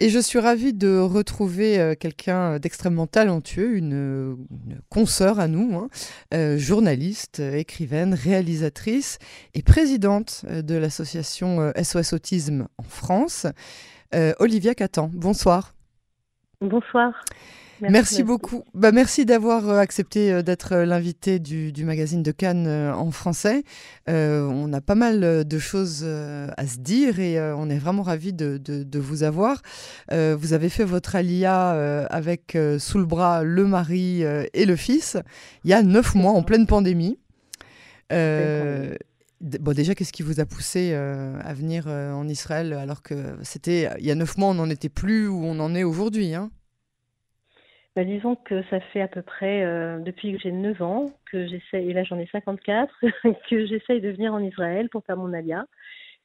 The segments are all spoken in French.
Et je suis ravie de retrouver euh, quelqu'un d'extrêmement talentueux, une, consoeur à nous, hein, euh, journaliste, écrivaine, réalisatrice et présidente euh, de l'association SOS Autisme en France, Olivia Catan. Bonsoir. Bonsoir. Merci, beaucoup. Bah, merci d'avoir euh, accepté euh, d'être euh, l'invité du, magazine de Cannes en français. on a pas mal de choses à se dire et on est vraiment ravis de, vous avoir. vous avez fait votre alia avec sous le bras le mari et le fils il y a neuf mois en pleine pandémie. Bon, déjà, qu'est-ce qui vous a poussé à venir en Israël alors que c'était il y a neuf mois, on n'en était plus où on en est aujourd'hui hein? Bah, disons que ça fait à peu près, euh, depuis que j'ai 9 ans, que j'essaie, et là j'en ai 54, que j'essaye de venir en Israël pour faire mon alia.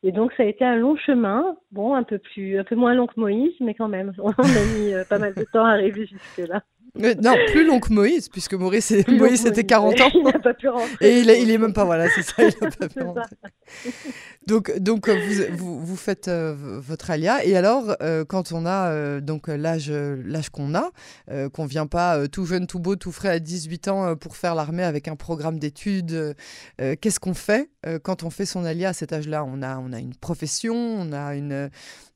Et donc ça a été un long chemin, bon, un peu plus, un peu moins long que Moïse, mais quand même, on a mis euh, pas mal de temps à arriver jusque là non, plus long que Moïse, puisque Maurice, Moïse, c'était 40 ans. il n'a pas pu rentrer. Et il, il est même pas, voilà, c'est ça, il n'a pas pu rentrer. Donc, donc vous, vous, vous faites euh, votre alia. Et alors, euh, quand on a euh, donc l'âge, l'âge qu'on a, qu'on vient pas tout jeune, tout beau, tout frais à 18 ans pour faire l'armée avec un programme d'études, qu'est-ce qu'on fait quand on fait son alia à cet âge-là? On a, on a une profession, on a une,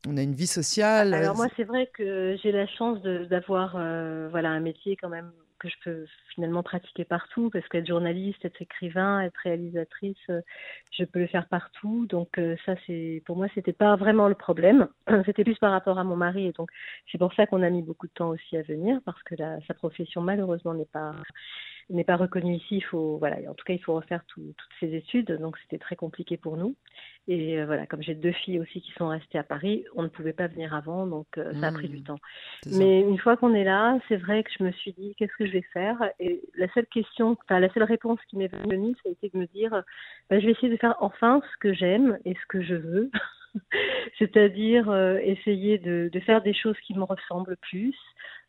on a une vie sociale. Alors moi, c'est vrai que j'ai la chance d'avoir voilà un métier quand même que je peux finalement pratiquer partout parce qu'être journaliste, être écrivain, être réalisatrice, euh, je peux le faire partout. Donc euh, ça, c'est pour moi, c'était pas vraiment le problème. C'était plus par rapport à mon mari et donc c'est pour ça qu'on a mis beaucoup de temps aussi à venir parce que sa profession malheureusement n'est pas n'est pas reconnu ici. Il faut, voilà, en tout cas, il faut refaire toutes ces études. Donc, c'était très compliqué pour nous. Et euh, voilà, comme j'ai deux filles aussi qui sont restées à Paris, on ne pouvait pas venir avant, donc euh, ça a pris du mmh. temps. Mais une fois qu'on est là, c'est vrai que je me suis dit, qu'est-ce que je vais faire? Et la seule question, enfin, la seule réponse qui m'est venue, ça a été de me dire, bah, je vais essayer de faire enfin ce que j'aime et ce que je veux. c'est-à-dire euh, essayer de, de, faire des choses qui me ressemblent plus,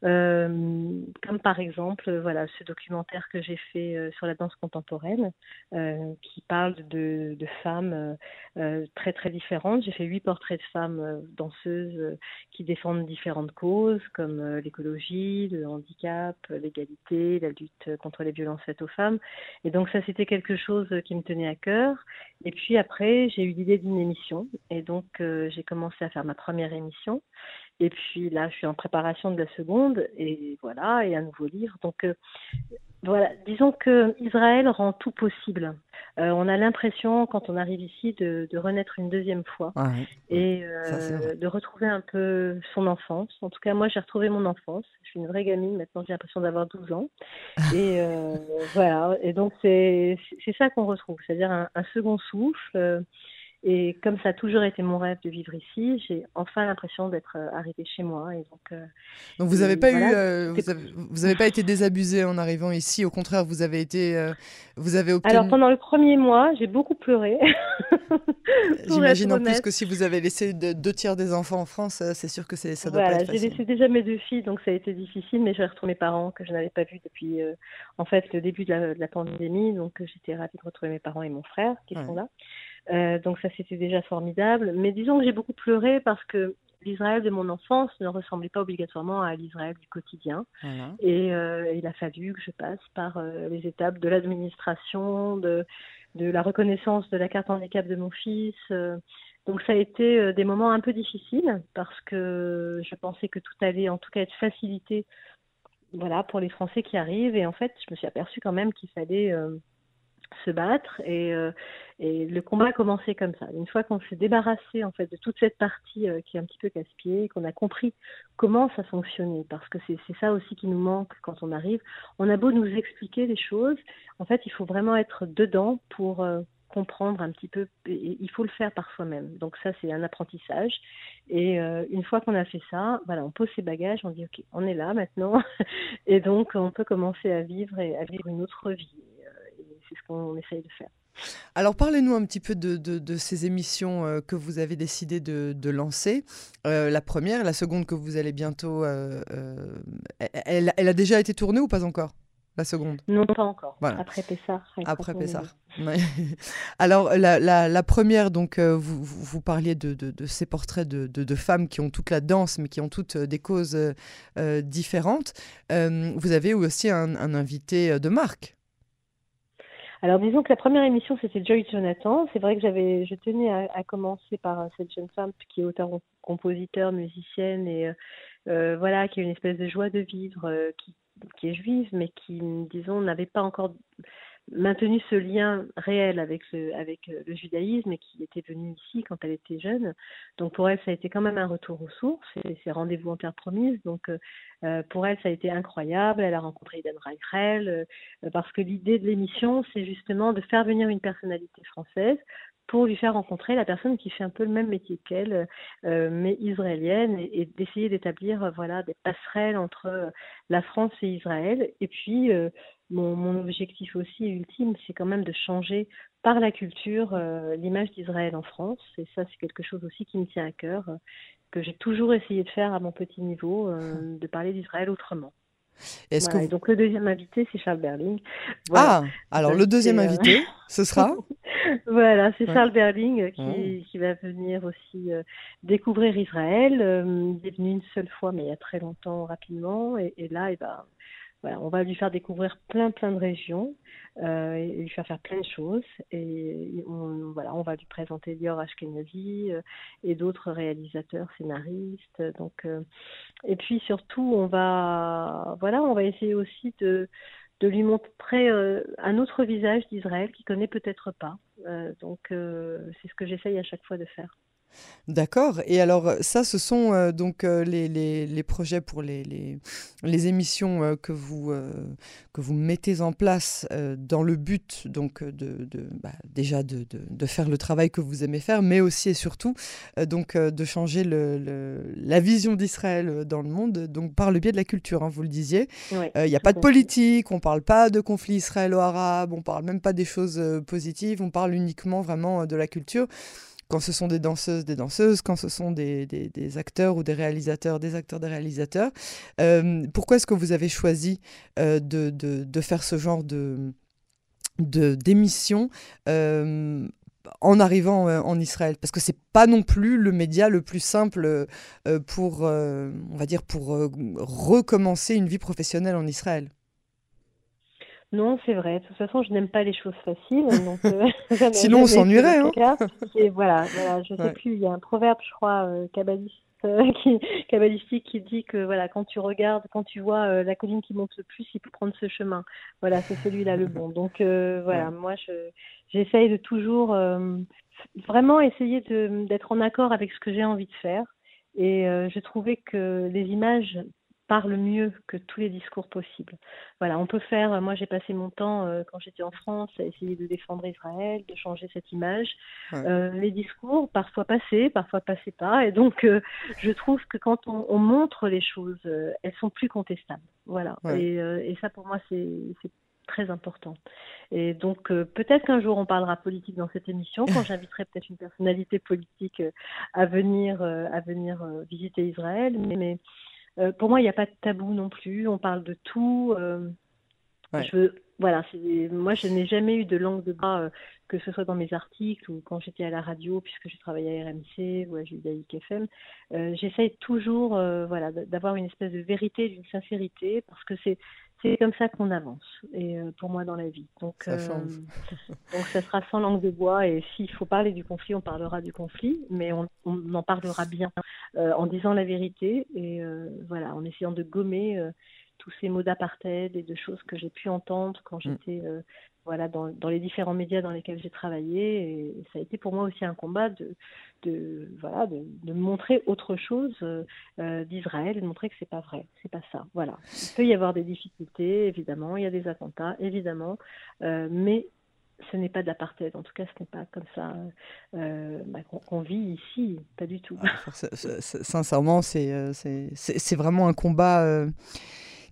comme par exemple voilà ce documentaire que j'ai fait euh, sur la danse contemporaine, euh, qui parle de, de femmes très très différentes. J'ai fait huit portraits de femmes danseuses qui défendent différentes causes comme l'écologie, le handicap, l'égalité, la lutte contre les violences faites aux femmes. Et donc ça c'était quelque chose qui me tenait à cœur. Et puis après j'ai eu l'idée d'une émission et donc j'ai commencé à faire ma première émission. Et puis là, je suis en préparation de la seconde, et voilà, et un nouveau livre. Donc euh, voilà, disons que Israël rend tout possible. Euh, on a l'impression, quand on arrive ici, de, de renaître une deuxième fois et euh, de retrouver un peu son enfance. En tout cas, moi, j'ai retrouvé mon enfance. Je suis une vraie gamine. Maintenant, j'ai l'impression d'avoir 12 ans. et voilà. Et donc, c'est ça qu'on retrouve, c'est-à-dire un, un, second souffle et comme ça a toujours été mon rêve de vivre ici, j'ai enfin l'impression d'être euh, arrivée chez moi. Et donc, euh, donc vous n'avez pas eu, euh, vous, avez, pas été désabusée en arrivant ici. Au contraire, vous avez été, vous avez obtenu. Alors pendant le premier mois, j'ai beaucoup pleuré. J'imagine en plus que si vous avez laissé deux tiers des enfants en France, c'est sûr que ça doit voilà, pas être facile. J'ai laissé déjà mes deux filles, donc ça a été difficile, mais j'ai retrouvé mes parents que je n'avais pas vus depuis, en fait, le début de la, de la pandémie. Donc j'étais ravie de retrouver mes parents et mon frère qui sont là. Euh, donc ça c'était déjà formidable. Mais disons que j'ai beaucoup pleuré parce que l'Israël de mon enfance ne ressemblait pas obligatoirement à l'Israël du quotidien. Et euh, il a fallu que je passe par euh, les étapes de l'administration, de, de la reconnaissance de la carte handicap de mon fils. donc ça a été des moments un peu difficiles parce que je pensais que tout allait en tout cas être facilité voilà, pour les Français qui arrivent. Et en fait, je me suis aperçue quand même qu'il fallait se battre et, euh, et le combat a commencé comme ça. Une fois qu'on s'est débarrassé en fait de toute cette partie euh, qui est un petit peu casse-pied, qu'on a compris comment ça fonctionnait, parce que c'est ça aussi qui nous manque quand on arrive. On a beau nous expliquer les choses, en fait, il faut vraiment être dedans pour euh, comprendre un petit peu. Il faut le faire par soi-même. Donc ça, c'est un apprentissage. Et une fois qu'on a fait ça, voilà, on pose ses bagages, on dit ok, on est là maintenant, et donc on peut commencer à vivre et à vivre une autre vie c'est ce qu'on essaye de faire. Alors parlez-nous un petit peu de, ces émissions euh, que vous avez décidé de, lancer. Euh, la première, la seconde que vous allez bientôt... Euh, elle, a déjà été tournée ou pas encore la seconde? Non, pas encore. Après Pessar. Après Pessar. Alors, la, la, première, donc, vous, vous, parliez de, de, ces portraits de, de, femmes qui ont toute la danse, mais qui ont toutes des causes différentes. vous avez aussi un, un invité de marque. Alors disons que la première émission c'était Joy Jonathan. C'est vrai que j'avais, je tenais à, commencer par cette jeune femme qui est auteur, compositeur, musicienne et euh, voilà qui a une espèce de joie de vivre, qui est juive, mais qui, disons, n'avait pas encore maintenu ce lien réel avec le, avec euh, le judaïsme et qui était venue ici quand elle était jeune. Donc pour elle, ça a été quand même un retour aux sources, c'est rendez-vous en terre promise. Donc euh, euh, pour elle, ça a été incroyable. Elle a rencontré Idan Reichel parce que l'idée de l'émission, c'est justement de faire venir une personnalité française pour lui faire rencontrer la personne qui fait un peu le même métier qu'elle, euh, mais israélienne, et, d'essayer d'établir euh, voilà des passerelles entre euh, la France et Israël. Et puis mon, mon, objectif aussi ultime, c'est quand même de changer par la culture l'image d'Israël en France. Et ça, c'est quelque chose aussi qui me tient à cœur, que j'ai toujours essayé de faire à mon petit niveau, de parler d'Israël autrement. Est-ce que donc le deuxième invité, c'est Charles Berling. Ah, alors le deuxième invité, ce sera Voilà, c'est Charles Berling euh, qui, qui, va venir aussi euh, découvrir Israël. Euh, il est venu une seule fois, mais il y a très longtemps, rapidement. Et, là, il va, voilà, on va lui faire découvrir plein, plein de régions, et lui faire faire plein de choses. Et on, voilà, on va lui présenter Lior Ashkenazi et d'autres réalisateurs, scénaristes. Donc, et puis surtout, on va, voilà, on va essayer aussi de de lui montrer euh, un autre visage d'Israël qu'il connaît peut-être pas. Euh, donc euh, c'est ce que j'essaye à chaque fois de faire. D'accord. Et alors, ça, ce sont euh, donc euh, les, les, les, projets pour les, les, les émissions euh, que, vous, que vous mettez en place dans le but, donc, de, de bah, déjà de, de, de, faire le travail que vous aimez faire, mais aussi et surtout donc, de changer le, la vision d'Israël dans le monde, donc par le biais de la culture, hein, vous le disiez. Il n'y a pas de politique, on ne parle pas de conflit israélo-arabe, on ne parle même pas des choses positives, on parle uniquement vraiment de la culture quand ce sont des danseuses, des danseuses, quand ce sont des, des, acteurs ou des réalisateurs, des acteurs, des réalisateurs. Euh, pourquoi est-ce que vous avez choisi euh, de, de, de, faire ce genre de d'émission euh, en arrivant en Israël? Parce que c'est pas non plus le média le plus simple pour on va dire pour recommencer une vie professionnelle en Israël. Non, c'est vrai. De toute façon, je n'aime pas les choses faciles. Donc, euh, Sinon, on s'ennuierait. Hein et voilà, voilà, je ne sais plus. Il y a un proverbe, je crois, euh, euh qui, kabbalistique qui dit que voilà, quand tu regardes, quand tu vois euh, la colline qui monte le plus, il faut prendre ce chemin. Voilà, c'est celui-là le bon. Donc voilà, moi, je, j'essaye de toujours vraiment essayer d'être en accord avec ce que j'ai envie de faire. Et j'ai trouvé que les images parle mieux que tous les discours possibles. Voilà, on peut faire, moi j'ai passé mon temps euh, quand j'étais en France à essayer de défendre Israël, de changer cette image. Euh, les discours, parfois passaient, parfois passaient pas, et donc euh, je trouve que quand on, montre les choses, elles sont plus contestables. Voilà, et, et, ça pour moi c'est très important. Et donc peut-être qu'un jour on parlera politique dans cette émission, quand j'inviterai peut-être une personnalité politique à venir à venir visiter Israël, mais, mais euh, pour moi, il n'y a pas de tabou non plus. On parle de tout. Euh, je voilà, moi, je n'ai jamais eu de langue de bas, euh, que ce soit dans mes articles ou quand j'étais à la radio, puisque j'ai travaillé à RMC ou à Judaïque FM. J'essaye toujours, voilà, d'avoir une espèce de vérité, d'une sincérité, parce que c'est c'est comme ça qu'on avance et pour moi dans la vie. Donc ça donc ça sera sans langue de bois et s'il faut parler du conflit on parlera du conflit mais on, on en parlera bien euh, en disant la vérité et euh, voilà, en essayant de gommer euh, tous ces mots d'apartheid et de choses que j'ai pu entendre quand mm. j'étais voilà, dans, dans, les différents médias dans lesquels j'ai travaillé. Et ça a été pour moi aussi un combat de, de voilà, de, de, montrer autre chose d'Israël et de montrer que c'est pas vrai, c'est pas ça. Voilà. Il peut y avoir des difficultés, évidemment, il y a des attentats, évidemment, mais ce n'est pas de l'apartheid, en tout cas ce n'est pas comme ça euh, bah, qu'on vit ici, pas du tout. Ah, sincèrement, euh, c'est c'est vraiment un combat euh,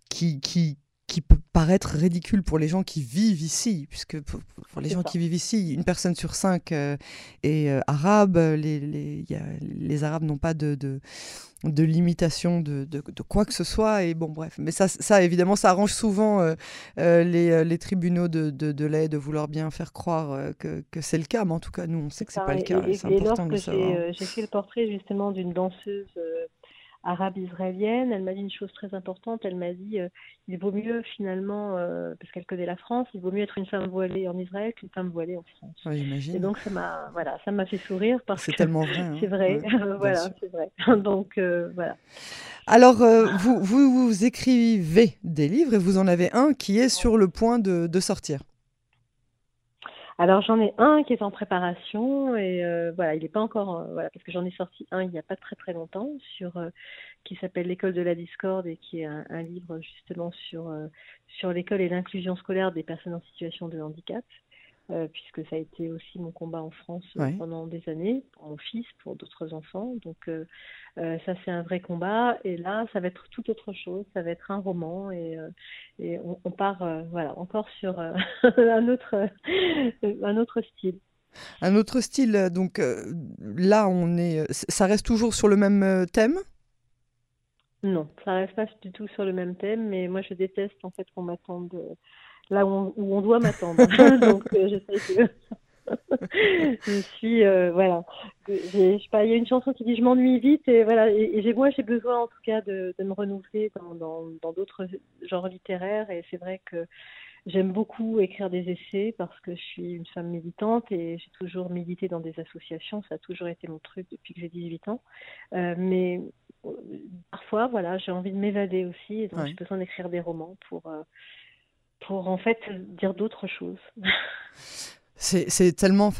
qui, qui, qui peut paraître ridicule pour les gens qui vivent ici, puisque pour, les gens qui vivent ici, une personne sur cinq est arabe, les, les, les Arabes n'ont pas de, de de limitation de, de, quoi que ce soit. Et bon, bref. Mais ça, ça évidemment, ça arrange souvent euh, euh, les, euh, les, tribunaux de, de, lait de vouloir bien faire croire que, que c'est le cas. Mais en tout cas, nous, on sait que c'est pas le cas. C'est important de savoir. J'ai fait le portrait justement d'une danseuse arabe israélienne. Elle m'a dit une chose très importante. Elle m'a dit euh, il vaut mieux finalement, euh, parce qu'elle connaît la France, il vaut mieux être une femme voilée en Israël qu'une femme voilée en France. Et donc ça m'a voilà, ça m'a fait sourire parce c'est tellement vrai. Hein. C'est vrai, voilà, c'est vrai. donc euh, voilà. Alors vous, vous, vous écrivez des livres et vous en avez un qui est sur le point de, de sortir. Alors j'en ai un qui est en préparation et euh, voilà, il n'est pas encore euh, voilà parce que j'en ai sorti un il n'y a pas très très longtemps sur euh, qui s'appelle l'école de la discorde et qui est un, livre justement sur sur l'école et l'inclusion scolaire des personnes en situation de handicap. Euh, puisque ça a été aussi mon combat en France euh, pendant des années, pour mon fils, pour d'autres enfants. Donc euh, ça, c'est un vrai combat. Et là, ça va être tout autre chose. Ça va être un roman et, et on, part voilà, encore sur un, autre, un autre style. Un autre style, donc là, on est, ça reste toujours sur le même thème? Non, ça reste pas du tout sur le même thème, mais moi je déteste en fait qu'on m'attende là où on, doit m'attendre. Donc, euh, j'essaie de. je suis euh, voilà je sais pas il y a une chanson qui dit je m'ennuie vite et voilà et, j'ai moi j'ai besoin en tout cas de, de me renouveler dans dans d'autres genres littéraires et c'est vrai que J'aime beaucoup écrire des essais parce que je suis une femme militante et j'ai toujours milité dans des associations. Ça a toujours été mon truc depuis que j'ai 18 ans. Euh, mais parfois, voilà, j'ai envie de m'évader aussi et donc j'ai besoin d'écrire des romans pour, euh, pour en fait dire d'autres choses. C'est tellement,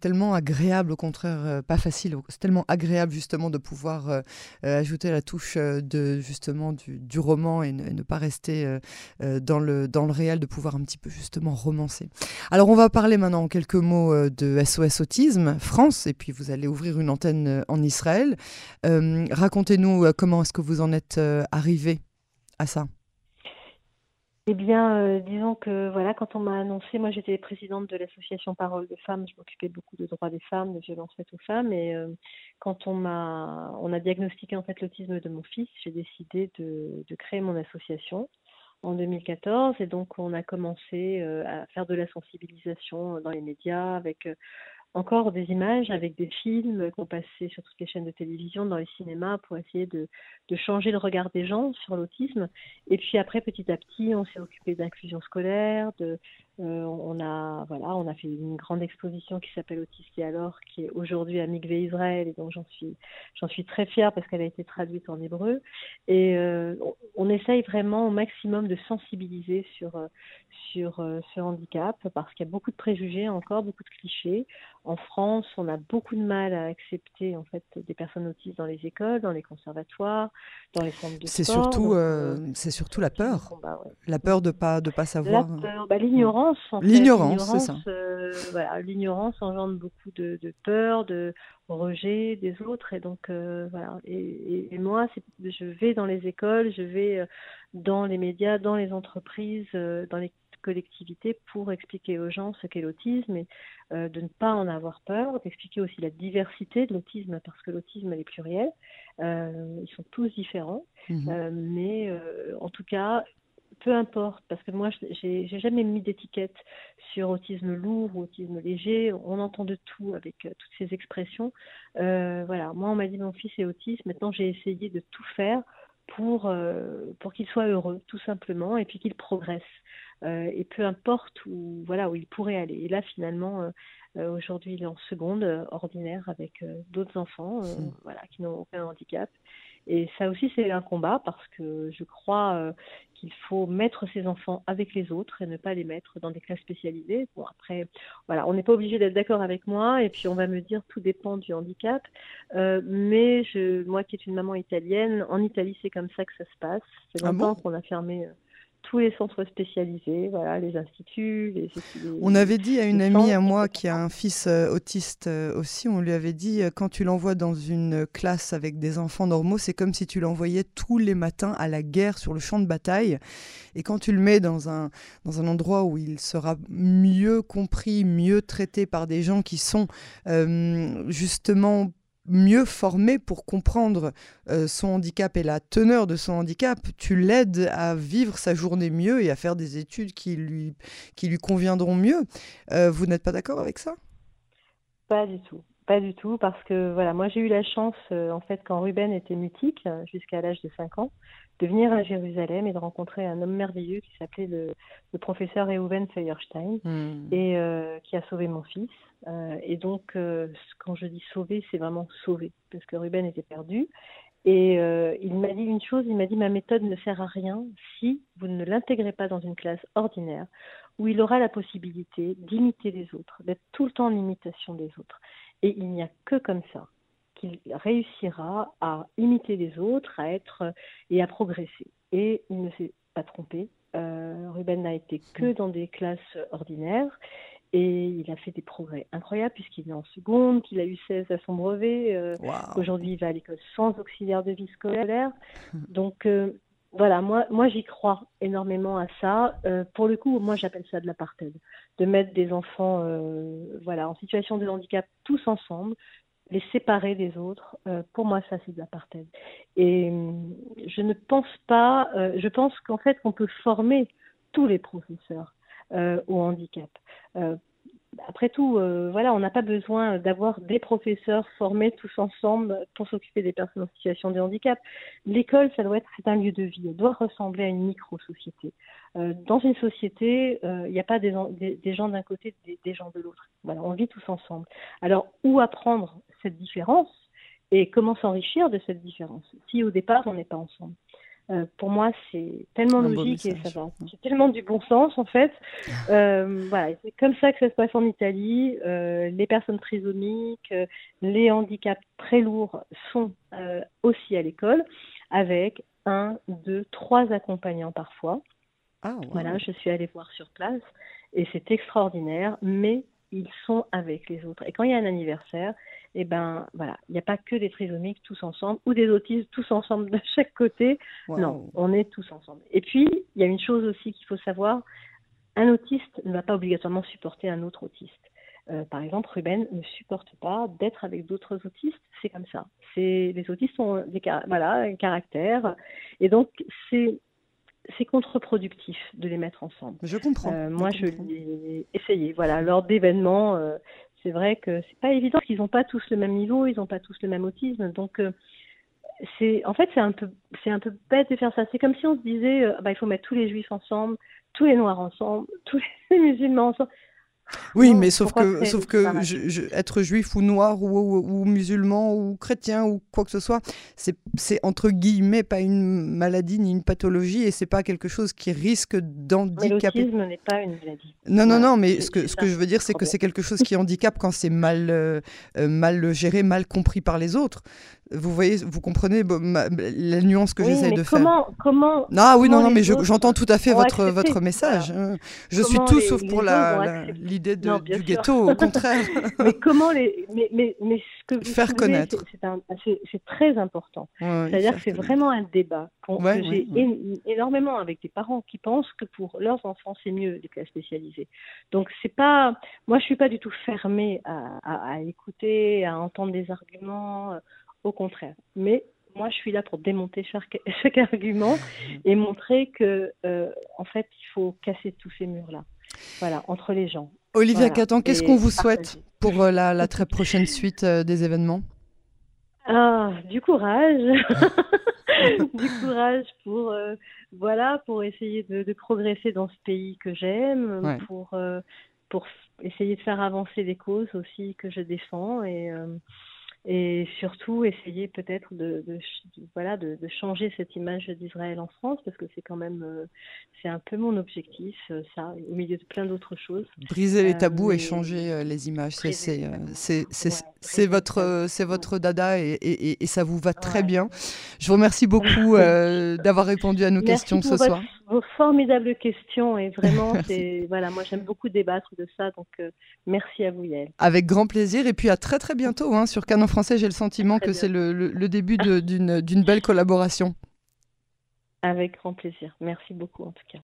tellement agréable, au contraire, euh, pas facile. C'est tellement agréable justement de pouvoir euh, euh, ajouter la touche de justement du, roman et ne, pas rester dans le dans le réel, de pouvoir un petit peu justement romancer. Alors on va parler maintenant en quelques mots de SOS Autisme France et puis vous allez ouvrir une antenne en Israël. Racontez-nous comment est-ce que vous en êtes arrivé à ça. Eh bien, euh, disons que voilà, quand on m'a annoncé, moi j'étais présidente de l'association Parole de femmes, je m'occupais beaucoup de droits des femmes, de violences faites aux femmes, et euh, quand on m'a, a diagnostiqué en fait l'autisme de mon fils, j'ai décidé de, de, créer mon association en 2014, et donc on a commencé euh, à faire de la sensibilisation dans les médias avec encore des images avec des films qu'on passait sur toutes les chaînes de télévision, dans les cinémas, pour essayer de, de changer le regard des gens sur l'autisme. Et puis après, petit à petit, on s'est occupé d'inclusion scolaire, de, euh, on a voilà, on a fait une grande exposition qui s'appelle Autiste et alors, qui est aujourd'hui à Mikve Israël, et donc j'en suis j'en suis très fière parce qu'elle a été traduite en hébreu. Et euh, on, essaye vraiment au maximum de sensibiliser sur sur euh, ce handicap parce qu'il y a beaucoup de préjugés encore, beaucoup de clichés. En France, on a beaucoup de mal à accepter en fait des personnes autistes dans les écoles, dans les conservatoires, dans les centres de c'est Surtout, c'est surtout la peur, la peur de pas de pas savoir. La peur, bah, l'ignorance l'ignorance. c'est ça. Euh, voilà, l'ignorance engendre beaucoup de, peur, de rejet des autres, et donc euh, voilà. Et, moi, je vais dans les écoles, je vais euh, dans les médias, dans les entreprises, dans les collectivités pour expliquer aux gens ce qu'est l'autisme et de ne pas en avoir peur, d'expliquer aussi la diversité de l'autisme parce que l'autisme est pluriel, ils sont tous différents, mmh mais en tout cas peu importe, parce que moi, j'ai jamais mis d'étiquette sur autisme lourd ou autisme léger. On entend de tout avec euh, toutes ces expressions. Euh, voilà, moi, on m'a dit mon fils est autiste. Maintenant, j'ai essayé de tout faire pour, euh, pour qu'il soit heureux, tout simplement, et puis qu'il progresse. et peu importe où, voilà, où il pourrait aller. Et là, finalement, aujourd'hui, il est en seconde, ordinaire, avec d'autres enfants voilà, qui n'ont aucun handicap. Et ça aussi, c'est un combat parce que je crois euh, qu'il faut mettre ses enfants avec les autres et ne pas les mettre dans des classes spécialisées. Bon, après, voilà, on n'est pas obligé d'être d'accord avec moi et puis on va me dire tout dépend du handicap. Euh, mais je, moi qui est une maman italienne, en Italie, c'est comme ça que ça se passe. C'est ah longtemps qu'on a fermé. Tous les centres spécialisés, voilà, les instituts. Les, on avait dit à une amie à moi qui a un fils euh, autiste euh, aussi, on lui avait dit euh, quand tu l'envoies dans une classe avec des enfants normaux, c'est comme si tu l'envoyais tous les matins à la guerre sur le champ de bataille. Et quand tu le mets dans un, dans un endroit où il sera mieux compris, mieux traité par des gens qui sont justement mieux formé pour comprendre euh, son handicap et la teneur de son handicap, tu l'aides à vivre sa journée mieux et à faire des études qui lui, conviendront mieux. Euh, vous n'êtes pas d'accord avec ça? Pas du tout. Pas du tout, parce que voilà, moi j'ai eu la chance, euh, en fait, quand Ruben était mutique, jusqu'à l'âge de 5 ans, de venir à Jérusalem et de rencontrer un homme merveilleux qui s'appelait le, professeur Reuven Feuerstein hmm. et qui a sauvé mon fils. Euh, et donc, euh, quand je dis sauver, c'est vraiment sauver, parce que Ruben était perdu. Et euh, il m'a dit une chose, il m'a dit ma méthode ne sert à rien si vous ne l'intégrez pas dans une classe ordinaire où il aura la possibilité d'imiter les autres, d'être tout le temps en imitation des autres. Et il n'y a que comme ça qu'il réussira à imiter les autres, à être et à progresser. Et il ne s'est pas trompé. Ruben n'a été que dans des classes ordinaires et il a fait des progrès incroyables puisqu'il est en seconde, qu'il a eu 16 à son brevet. Euh, aujourd'hui, il va à l'école sans auxiliaire de vie scolaire. Donc, euh, voilà, moi, moi j'y crois énormément à ça. Euh, pour le coup, moi, j'appelle ça de l'apartheid. De mettre des enfants voilà, en situation de handicap tous ensemble, les séparer des autres. pour moi, ça, c'est de l'apartheid. Et je ne pense pas, je pense qu'en fait, qu'on peut former tous les professeurs euh, au handicap. Euh, après tout, euh, voilà, on n'a pas besoin d'avoir des professeurs formés tous ensemble pour s'occuper des personnes en situation de handicap. L'école, ça doit être, un lieu de vie. Elle doit ressembler à une micro-société. Dans une société, il n'y a pas des, des, gens d'un côté, des, des gens de l'autre. Voilà, on vit tous ensemble. Alors, où apprendre cette différence et comment s'enrichir de cette différence si au départ on n'est pas ensemble? Euh, pour moi, c'est tellement logique et ça va. C'est tellement du bon sens en fait. Euh, voilà, c'est comme ça que ça se passe en Italie. Euh, les personnes trisomiques, les handicaps très lourds sont aussi à l'école avec un, deux, trois accompagnants parfois. Ah, voilà, je suis allée voir sur place et c'est extraordinaire, mais ils sont avec les autres. Et quand il y a un anniversaire, eh ben voilà, il n'y a pas que des trisomiques tous ensemble ou des autistes tous ensemble de chaque côté. Non, on est tous ensemble. Et puis, il y a une chose aussi qu'il faut savoir, un autiste ne va pas obligatoirement supporter un autre autiste. Euh, par exemple, Ruben ne supporte pas d'être avec d'autres autistes, c'est comme ça. C'est les autistes ont des voilà un caractère, et donc c'est c'est contre-productif de les mettre ensemble. Je comprends. Euh, moi, je, l'ai essayé. Voilà, lors d'événements, euh, c'est vrai que c'est pas évident qu'ils n'ont pas tous le même niveau, ils n'ont pas tous le même autisme. Donc, euh, c'est en fait c'est un peu c'est un peu bête de faire ça. C'est comme si on se disait bah, il faut mettre tous les juifs ensemble, tous les noirs ensemble, tous les musulmans ensemble. Oui, mais sauf que, sauf que être juif ou noir ou, ou, musulman ou chrétien ou quoi que ce soit, c'est entre guillemets pas une maladie ni une pathologie et c'est pas quelque chose qui risque d'handicaper. L'autisme n'est pas une maladie. Non, non, non, mais ce que, ce que je veux dire, c'est que c'est quelque chose qui handicape quand c'est mal, euh, euh, mal géré, mal compris par les autres. Vous voyez, vous comprenez la nuance que j'essaie de comment, faire. Comment Ah oui, non, non, mais j'entends tout à fait votre, votre message. Je suis tout sauf pour l'idée du ghetto, au contraire. mais comment les, mais, mais, mais ce que vous faire connaître, c'est très important. C'est-à-dire que c'est vraiment un débat que j'ai énormément avec des parents qui pensent que pour leurs enfants c'est mieux les classes spécialisées. Donc c'est pas, moi je suis pas du tout fermée à, à, à écouter, à entendre des arguments au contraire. Mais moi, je suis là pour démonter chaque, chaque argument et montrer que, euh, en fait, il faut casser tous ces murs-là. Voilà, entre les gens. Olivia Catan, qu'est-ce qu'on vous souhaite pour euh, la, très prochaine suite euh, des événements? Ah, du courage, du courage pour voilà pour essayer de, progresser dans ce pays que j'aime, pour pour essayer de faire avancer les causes aussi que je défends et et surtout essayer peut-être de, voilà de, changer cette image d'Israël en France parce que c'est quand même euh, c'est un peu mon objectif euh, ça au milieu de plein d'autres choses. Briser les tabous et euh, changer les images c'est c'est c'est votre c'est votre dada et, et, et, ça vous va très bien. Je vous remercie beaucoup d'avoir répondu à nos questions ce soir. vos vos formidables questions et vraiment, c'est voilà, moi j'aime beaucoup débattre de ça, donc merci à vous Yael. Avec grand plaisir et puis à très très bientôt hein, sur Canon Français. J'ai le sentiment que c'est le, le, début d'une belle collaboration. Avec grand plaisir. Merci beaucoup en tout cas.